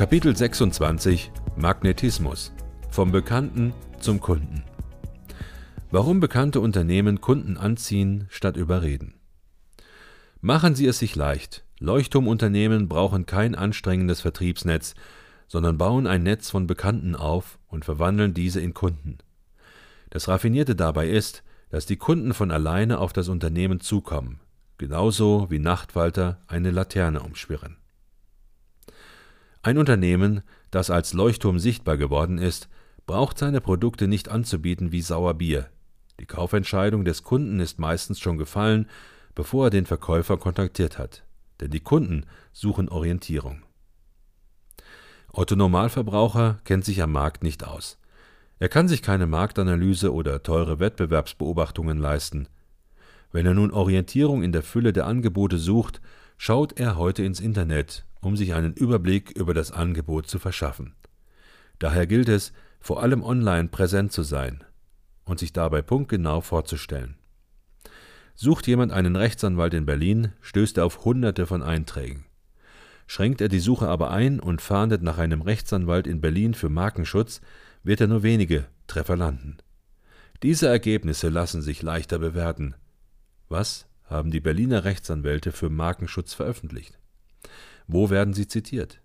Kapitel 26 Magnetismus Vom Bekannten zum Kunden Warum bekannte Unternehmen Kunden anziehen statt überreden. Machen Sie es sich leicht. Leuchtturmunternehmen brauchen kein anstrengendes Vertriebsnetz, sondern bauen ein Netz von Bekannten auf und verwandeln diese in Kunden. Das Raffinierte dabei ist, dass die Kunden von alleine auf das Unternehmen zukommen, genauso wie Nachtfalter eine Laterne umschwirren. Ein Unternehmen, das als Leuchtturm sichtbar geworden ist, braucht seine Produkte nicht anzubieten wie Sauerbier. Die Kaufentscheidung des Kunden ist meistens schon gefallen, bevor er den Verkäufer kontaktiert hat, denn die Kunden suchen Orientierung. Otto Normalverbraucher kennt sich am Markt nicht aus. Er kann sich keine Marktanalyse oder teure Wettbewerbsbeobachtungen leisten. Wenn er nun Orientierung in der Fülle der Angebote sucht, schaut er heute ins Internet, um sich einen Überblick über das Angebot zu verschaffen. Daher gilt es, vor allem online präsent zu sein und sich dabei punktgenau vorzustellen. Sucht jemand einen Rechtsanwalt in Berlin, stößt er auf Hunderte von Einträgen. Schränkt er die Suche aber ein und fahndet nach einem Rechtsanwalt in Berlin für Markenschutz, wird er nur wenige Treffer landen. Diese Ergebnisse lassen sich leichter bewerten. Was haben die Berliner Rechtsanwälte für Markenschutz veröffentlicht? Wo werden sie zitiert?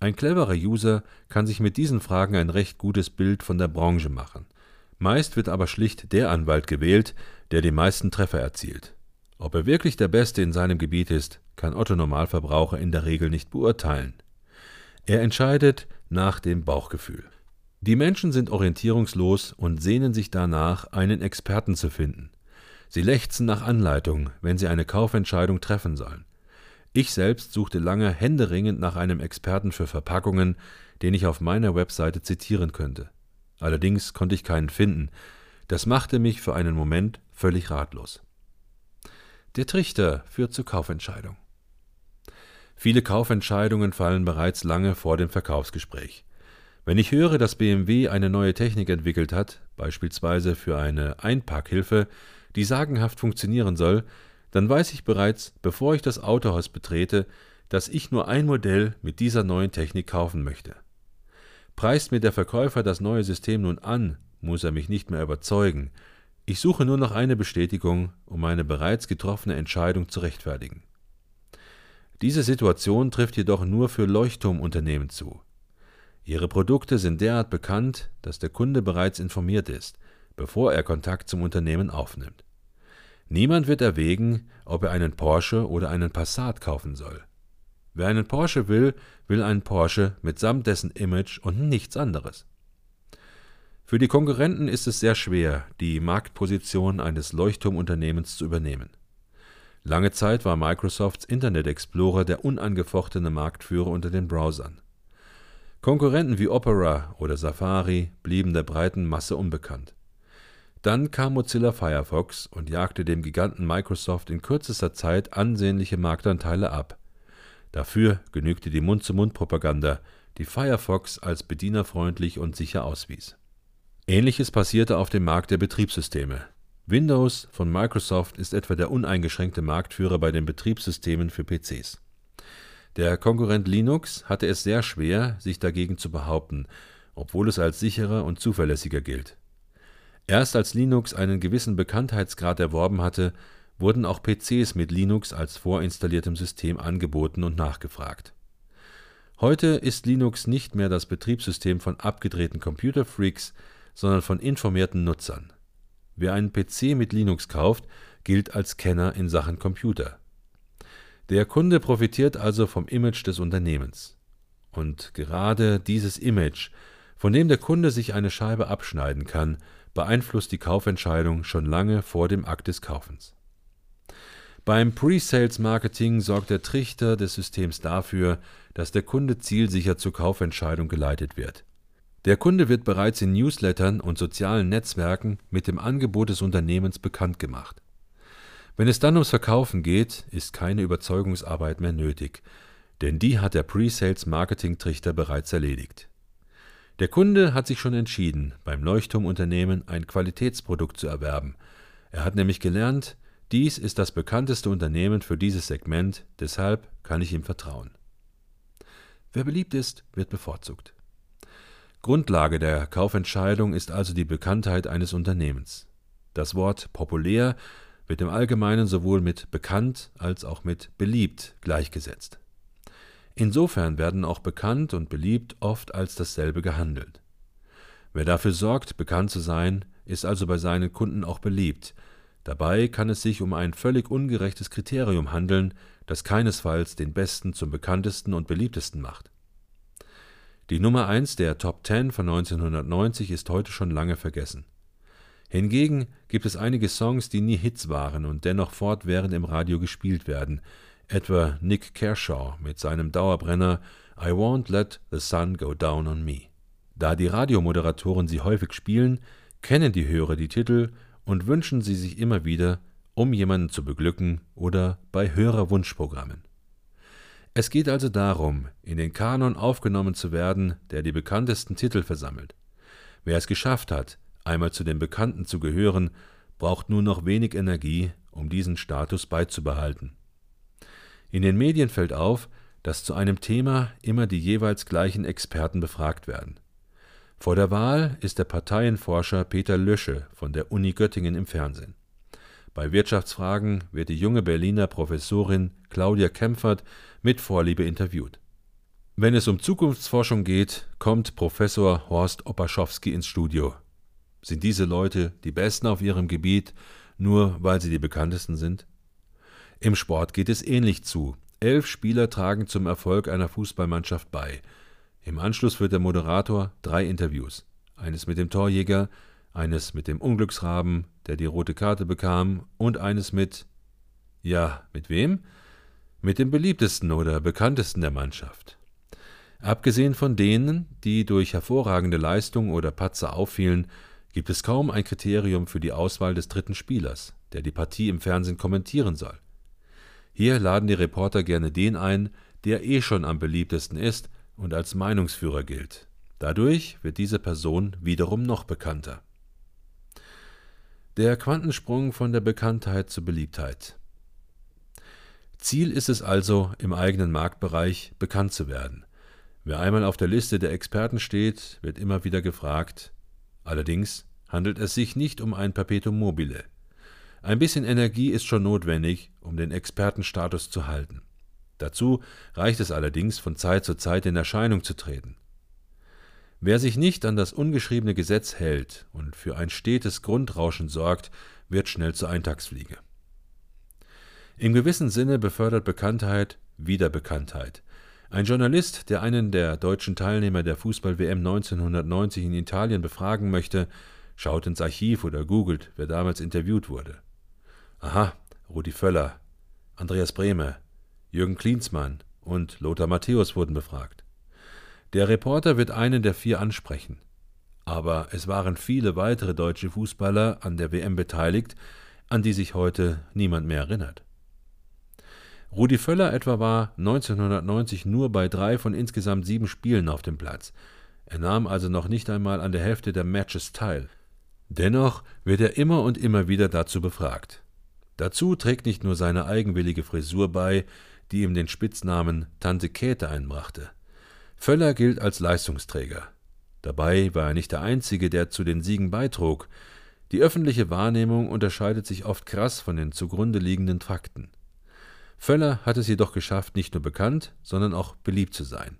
Ein cleverer User kann sich mit diesen Fragen ein recht gutes Bild von der Branche machen. Meist wird aber schlicht der Anwalt gewählt, der die meisten Treffer erzielt. Ob er wirklich der Beste in seinem Gebiet ist, kann Otto Normalverbraucher in der Regel nicht beurteilen. Er entscheidet nach dem Bauchgefühl. Die Menschen sind orientierungslos und sehnen sich danach, einen Experten zu finden. Sie lechzen nach Anleitung, wenn sie eine Kaufentscheidung treffen sollen. Ich selbst suchte lange händeringend nach einem Experten für Verpackungen, den ich auf meiner Webseite zitieren könnte. Allerdings konnte ich keinen finden. Das machte mich für einen Moment völlig ratlos. Der Trichter führt zur Kaufentscheidung. Viele Kaufentscheidungen fallen bereits lange vor dem Verkaufsgespräch. Wenn ich höre, dass BMW eine neue Technik entwickelt hat, beispielsweise für eine Einparkhilfe, die sagenhaft funktionieren soll, dann weiß ich bereits, bevor ich das Autohaus betrete, dass ich nur ein Modell mit dieser neuen Technik kaufen möchte. Preist mir der Verkäufer das neue System nun an, muss er mich nicht mehr überzeugen, ich suche nur noch eine Bestätigung, um meine bereits getroffene Entscheidung zu rechtfertigen. Diese Situation trifft jedoch nur für Leuchtturmunternehmen zu. Ihre Produkte sind derart bekannt, dass der Kunde bereits informiert ist, bevor er Kontakt zum Unternehmen aufnimmt. Niemand wird erwägen, ob er einen Porsche oder einen Passat kaufen soll. Wer einen Porsche will, will einen Porsche mitsamt dessen Image und nichts anderes. Für die Konkurrenten ist es sehr schwer, die Marktposition eines Leuchtturmunternehmens zu übernehmen. Lange Zeit war Microsofts Internet Explorer der unangefochtene Marktführer unter den Browsern. Konkurrenten wie Opera oder Safari blieben der breiten Masse unbekannt. Dann kam Mozilla Firefox und jagte dem Giganten Microsoft in kürzester Zeit ansehnliche Marktanteile ab. Dafür genügte die Mund-zu-Mund-Propaganda, die Firefox als bedienerfreundlich und sicher auswies Ähnliches passierte auf dem Markt der Betriebssysteme. Windows von Microsoft ist etwa der uneingeschränkte Marktführer bei den Betriebssystemen für PCs. Der Konkurrent Linux hatte es sehr schwer, sich dagegen zu behaupten, obwohl es als sicherer und zuverlässiger gilt. Erst als Linux einen gewissen Bekanntheitsgrad erworben hatte, wurden auch PCs mit Linux als vorinstalliertem System angeboten und nachgefragt. Heute ist Linux nicht mehr das Betriebssystem von abgedrehten Computerfreaks, sondern von informierten Nutzern. Wer einen PC mit Linux kauft, gilt als Kenner in Sachen Computer. Der Kunde profitiert also vom Image des Unternehmens. Und gerade dieses Image, von dem der Kunde sich eine Scheibe abschneiden kann, beeinflusst die Kaufentscheidung schon lange vor dem Akt des Kaufens. Beim Pre-Sales Marketing sorgt der Trichter des Systems dafür, dass der Kunde zielsicher zur Kaufentscheidung geleitet wird. Der Kunde wird bereits in Newslettern und sozialen Netzwerken mit dem Angebot des Unternehmens bekannt gemacht. Wenn es dann ums Verkaufen geht, ist keine Überzeugungsarbeit mehr nötig, denn die hat der Pre-Sales-Marketing-Trichter bereits erledigt. Der Kunde hat sich schon entschieden, beim Leuchtturmunternehmen ein Qualitätsprodukt zu erwerben. Er hat nämlich gelernt, dies ist das bekannteste Unternehmen für dieses Segment, deshalb kann ich ihm vertrauen. Wer beliebt ist, wird bevorzugt. Grundlage der Kaufentscheidung ist also die Bekanntheit eines Unternehmens. Das Wort populär wird im Allgemeinen sowohl mit bekannt als auch mit beliebt gleichgesetzt. Insofern werden auch bekannt und beliebt oft als dasselbe gehandelt. Wer dafür sorgt, bekannt zu sein, ist also bei seinen Kunden auch beliebt. Dabei kann es sich um ein völlig ungerechtes Kriterium handeln, das keinesfalls den Besten zum bekanntesten und beliebtesten macht. Die Nummer 1 der Top 10 von 1990 ist heute schon lange vergessen. Hingegen gibt es einige Songs, die nie Hits waren und dennoch fortwährend im Radio gespielt werden, etwa Nick Kershaw mit seinem Dauerbrenner I Won't Let the Sun Go Down on Me. Da die Radiomoderatoren sie häufig spielen, kennen die Hörer die Titel und wünschen sie sich immer wieder, um jemanden zu beglücken oder bei Hörerwunschprogrammen. Es geht also darum, in den Kanon aufgenommen zu werden, der die bekanntesten Titel versammelt. Wer es geschafft hat, einmal zu den Bekannten zu gehören, braucht nur noch wenig Energie, um diesen Status beizubehalten. In den Medien fällt auf, dass zu einem Thema immer die jeweils gleichen Experten befragt werden. Vor der Wahl ist der Parteienforscher Peter Lösche von der Uni Göttingen im Fernsehen. Bei Wirtschaftsfragen wird die junge Berliner Professorin Claudia Kempfert mit Vorliebe interviewt. Wenn es um Zukunftsforschung geht, kommt Professor Horst Opaschowski ins Studio. Sind diese Leute die Besten auf ihrem Gebiet, nur weil sie die bekanntesten sind? Im Sport geht es ähnlich zu. Elf Spieler tragen zum Erfolg einer Fußballmannschaft bei. Im Anschluss führt der Moderator drei Interviews. Eines mit dem Torjäger, eines mit dem Unglücksraben, der die rote Karte bekam, und eines mit. Ja, mit wem? Mit dem beliebtesten oder bekanntesten der Mannschaft. Abgesehen von denen, die durch hervorragende Leistung oder Patzer auffielen, gibt es kaum ein Kriterium für die Auswahl des dritten Spielers, der die Partie im Fernsehen kommentieren soll. Hier laden die Reporter gerne den ein, der eh schon am beliebtesten ist und als Meinungsführer gilt. Dadurch wird diese Person wiederum noch bekannter. Der Quantensprung von der Bekanntheit zur Beliebtheit. Ziel ist es also, im eigenen Marktbereich bekannt zu werden. Wer einmal auf der Liste der Experten steht, wird immer wieder gefragt, Allerdings handelt es sich nicht um ein Perpetuum mobile. Ein bisschen Energie ist schon notwendig, um den Expertenstatus zu halten. Dazu reicht es allerdings, von Zeit zu Zeit in Erscheinung zu treten. Wer sich nicht an das ungeschriebene Gesetz hält und für ein stetes Grundrauschen sorgt, wird schnell zur Eintagsfliege. Im gewissen Sinne befördert Bekanntheit Wiederbekanntheit, ein Journalist, der einen der deutschen Teilnehmer der Fußball-WM 1990 in Italien befragen möchte, schaut ins Archiv oder googelt, wer damals interviewt wurde. Aha, Rudi Völler, Andreas Brehme, Jürgen Klinsmann und Lothar Matthäus wurden befragt. Der Reporter wird einen der vier ansprechen. Aber es waren viele weitere deutsche Fußballer an der WM beteiligt, an die sich heute niemand mehr erinnert. Rudi Völler etwa war 1990 nur bei drei von insgesamt sieben Spielen auf dem Platz. Er nahm also noch nicht einmal an der Hälfte der Matches teil. Dennoch wird er immer und immer wieder dazu befragt. Dazu trägt nicht nur seine eigenwillige Frisur bei, die ihm den Spitznamen Tante Käthe einbrachte. Völler gilt als Leistungsträger. Dabei war er nicht der Einzige, der zu den Siegen beitrug. Die öffentliche Wahrnehmung unterscheidet sich oft krass von den zugrunde liegenden Fakten. Völler hat es jedoch geschafft, nicht nur bekannt, sondern auch beliebt zu sein.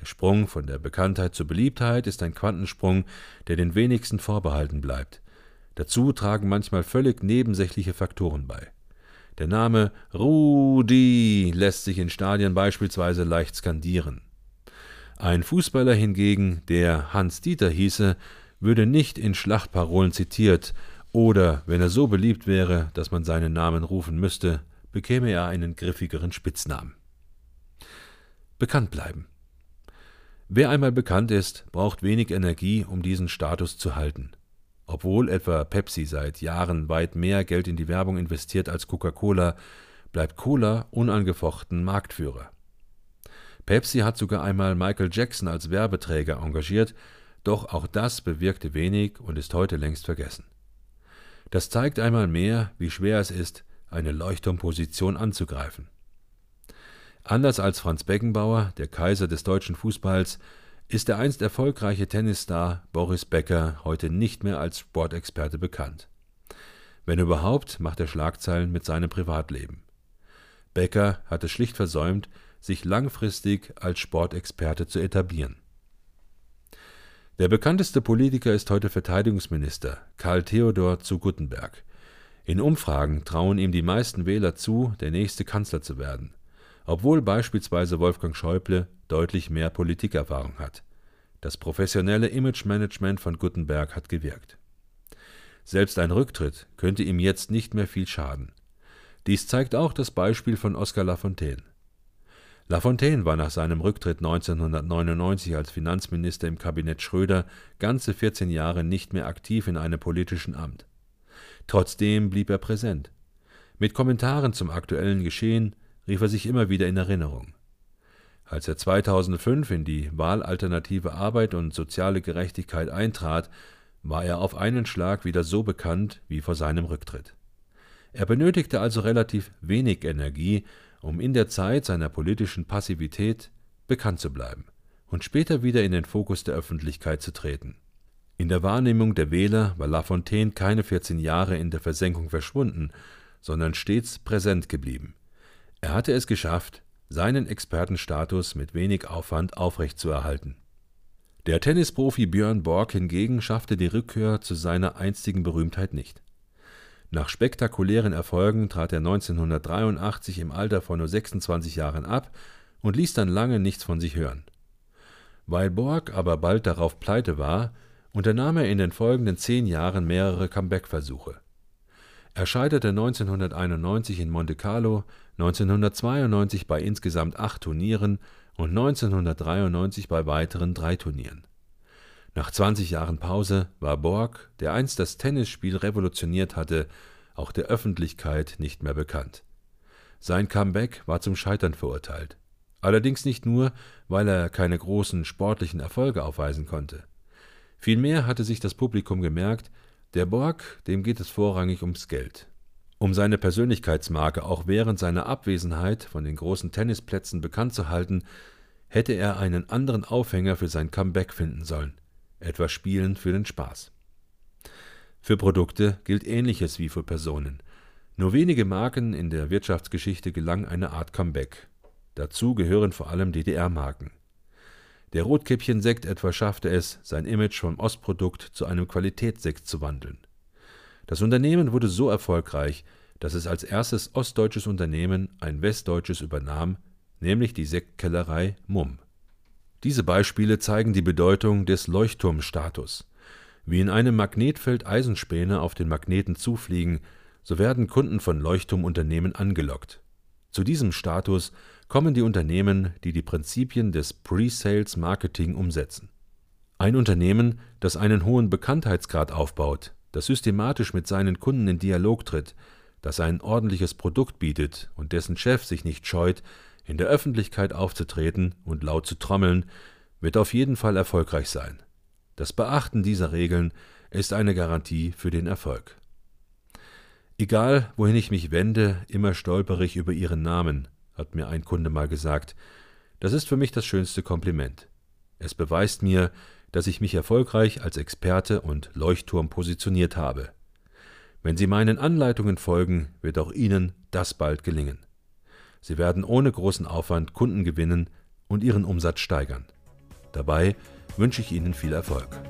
Der Sprung von der Bekanntheit zur Beliebtheit ist ein Quantensprung, der den wenigsten vorbehalten bleibt. Dazu tragen manchmal völlig nebensächliche Faktoren bei. Der Name Rudi lässt sich in Stadien beispielsweise leicht skandieren. Ein Fußballer hingegen, der Hans Dieter hieße, würde nicht in Schlachtparolen zitiert oder, wenn er so beliebt wäre, dass man seinen Namen rufen müsste, bekäme er einen griffigeren Spitznamen. Bekannt bleiben. Wer einmal bekannt ist, braucht wenig Energie, um diesen Status zu halten. Obwohl etwa Pepsi seit Jahren weit mehr Geld in die Werbung investiert als Coca-Cola, bleibt Cola unangefochten Marktführer. Pepsi hat sogar einmal Michael Jackson als Werbeträger engagiert, doch auch das bewirkte wenig und ist heute längst vergessen. Das zeigt einmal mehr, wie schwer es ist, eine Leuchtturmposition anzugreifen. Anders als Franz Beckenbauer, der Kaiser des deutschen Fußballs, ist der einst erfolgreiche Tennisstar Boris Becker heute nicht mehr als Sportexperte bekannt. Wenn überhaupt, macht er Schlagzeilen mit seinem Privatleben. Becker hat es schlicht versäumt, sich langfristig als Sportexperte zu etablieren. Der bekannteste Politiker ist heute Verteidigungsminister Karl Theodor zu Guttenberg. In Umfragen trauen ihm die meisten Wähler zu, der nächste Kanzler zu werden obwohl beispielsweise Wolfgang Schäuble deutlich mehr Politikerfahrung hat. Das professionelle Imagemanagement von Guttenberg hat gewirkt. Selbst ein Rücktritt könnte ihm jetzt nicht mehr viel schaden. Dies zeigt auch das Beispiel von Oskar Lafontaine. Lafontaine war nach seinem Rücktritt 1999 als Finanzminister im Kabinett Schröder ganze 14 Jahre nicht mehr aktiv in einem politischen Amt. Trotzdem blieb er präsent. Mit Kommentaren zum aktuellen Geschehen, rief er sich immer wieder in Erinnerung. Als er 2005 in die Wahlalternative Arbeit und soziale Gerechtigkeit eintrat, war er auf einen Schlag wieder so bekannt wie vor seinem Rücktritt. Er benötigte also relativ wenig Energie, um in der Zeit seiner politischen Passivität bekannt zu bleiben und später wieder in den Fokus der Öffentlichkeit zu treten. In der Wahrnehmung der Wähler war Lafontaine keine 14 Jahre in der Versenkung verschwunden, sondern stets präsent geblieben. Er hatte es geschafft, seinen Expertenstatus mit wenig Aufwand aufrechtzuerhalten. Der Tennisprofi Björn Borg hingegen schaffte die Rückkehr zu seiner einstigen Berühmtheit nicht. Nach spektakulären Erfolgen trat er 1983 im Alter von nur 26 Jahren ab und ließ dann lange nichts von sich hören. Weil Borg aber bald darauf pleite war, unternahm er in den folgenden zehn Jahren mehrere Comeback-Versuche. Er scheiterte 1991 in Monte Carlo, 1992 bei insgesamt acht Turnieren und 1993 bei weiteren drei Turnieren. Nach 20 Jahren Pause war Borg, der einst das Tennisspiel revolutioniert hatte, auch der Öffentlichkeit nicht mehr bekannt. Sein Comeback war zum Scheitern verurteilt. Allerdings nicht nur, weil er keine großen sportlichen Erfolge aufweisen konnte. Vielmehr hatte sich das Publikum gemerkt, der Borg, dem geht es vorrangig ums Geld. Um seine Persönlichkeitsmarke auch während seiner Abwesenheit von den großen Tennisplätzen bekannt zu halten, hätte er einen anderen Aufhänger für sein Comeback finden sollen, etwa Spielen für den Spaß. Für Produkte gilt Ähnliches wie für Personen. Nur wenige Marken in der Wirtschaftsgeschichte gelang eine Art Comeback. Dazu gehören vor allem DDR-Marken. Der Rotkäppchen-Sekt etwa schaffte es, sein Image vom Ostprodukt zu einem Qualitätssekt zu wandeln. Das Unternehmen wurde so erfolgreich, dass es als erstes ostdeutsches Unternehmen ein westdeutsches übernahm, nämlich die Sektkellerei Mumm. Diese Beispiele zeigen die Bedeutung des Leuchtturmstatus. Wie in einem Magnetfeld Eisenspäne auf den Magneten zufliegen, so werden Kunden von Leuchtturmunternehmen angelockt. Zu diesem Status kommen die Unternehmen, die die Prinzipien des Pre-Sales Marketing umsetzen. Ein Unternehmen, das einen hohen Bekanntheitsgrad aufbaut, das systematisch mit seinen Kunden in Dialog tritt, das ein ordentliches Produkt bietet und dessen Chef sich nicht scheut, in der Öffentlichkeit aufzutreten und laut zu trommeln, wird auf jeden Fall erfolgreich sein. Das Beachten dieser Regeln ist eine Garantie für den Erfolg. Egal, wohin ich mich wende, immer stolpere ich über ihren Namen, hat mir ein Kunde mal gesagt. Das ist für mich das schönste Kompliment. Es beweist mir, dass ich mich erfolgreich als Experte und Leuchtturm positioniert habe. Wenn Sie meinen Anleitungen folgen, wird auch Ihnen das bald gelingen. Sie werden ohne großen Aufwand Kunden gewinnen und Ihren Umsatz steigern. Dabei wünsche ich Ihnen viel Erfolg.